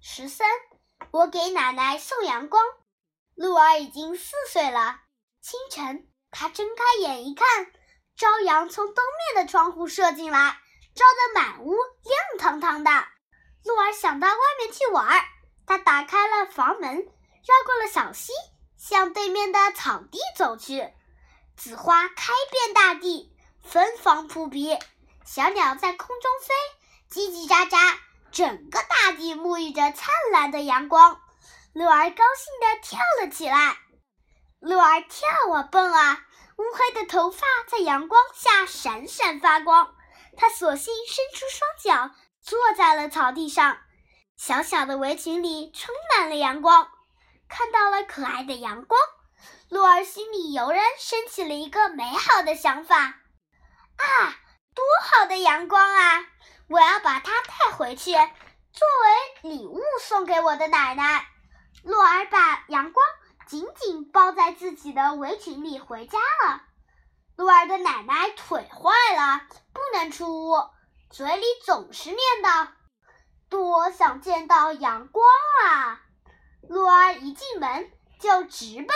十三，我给奶奶送阳光。鹿儿已经四岁了。清晨，他睁开眼一看，朝阳从东面的窗户射进来，照得满屋亮堂堂的。鹿儿想到外面去玩儿，他打开了房门，绕过了小溪，向对面的草地走去。紫花开遍大地，芬芳扑鼻，小鸟在空中飞，叽叽喳喳。整个大大地沐浴着灿烂的阳光，鹿儿高兴地跳了起来。鹿儿跳啊蹦啊，乌黑的头发在阳光下闪闪发光。它索性伸出双脚，坐在了草地上。小小的围裙里充满了阳光，看到了可爱的阳光，鹿儿心里油然升起了一个美好的想法。啊，多好的阳光啊！我要把它带回去，作为礼物送给我的奶奶。洛儿把阳光紧紧包在自己的围裙里回家了。洛儿的奶奶腿坏了，不能出屋，嘴里总是念叨：“多想见到阳光啊！”洛儿一进门就直奔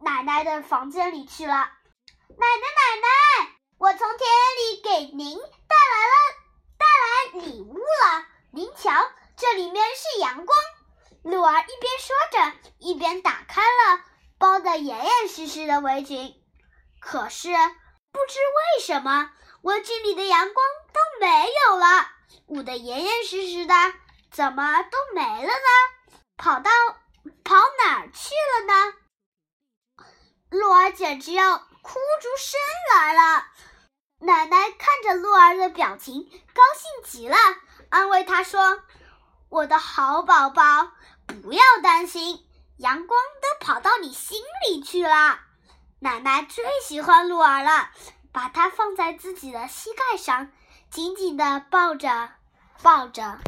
奶奶的房间里去了。奶奶，奶奶，我从田里给您带来了。带来礼物了，您瞧，这里面是阳光。鹿儿一边说着，一边打开了包得严严实实的围裙。可是不知为什么，围裙里的阳光都没有了，捂得严严实实的，怎么都没了呢？跑到跑哪儿去了呢？鹿儿简直要哭出声来了。奶奶看着鹿儿的表情，高兴极了，安慰他说：“我的好宝宝，不要担心，阳光都跑到你心里去了。”奶奶最喜欢鹿儿了，把它放在自己的膝盖上，紧紧地抱着，抱着。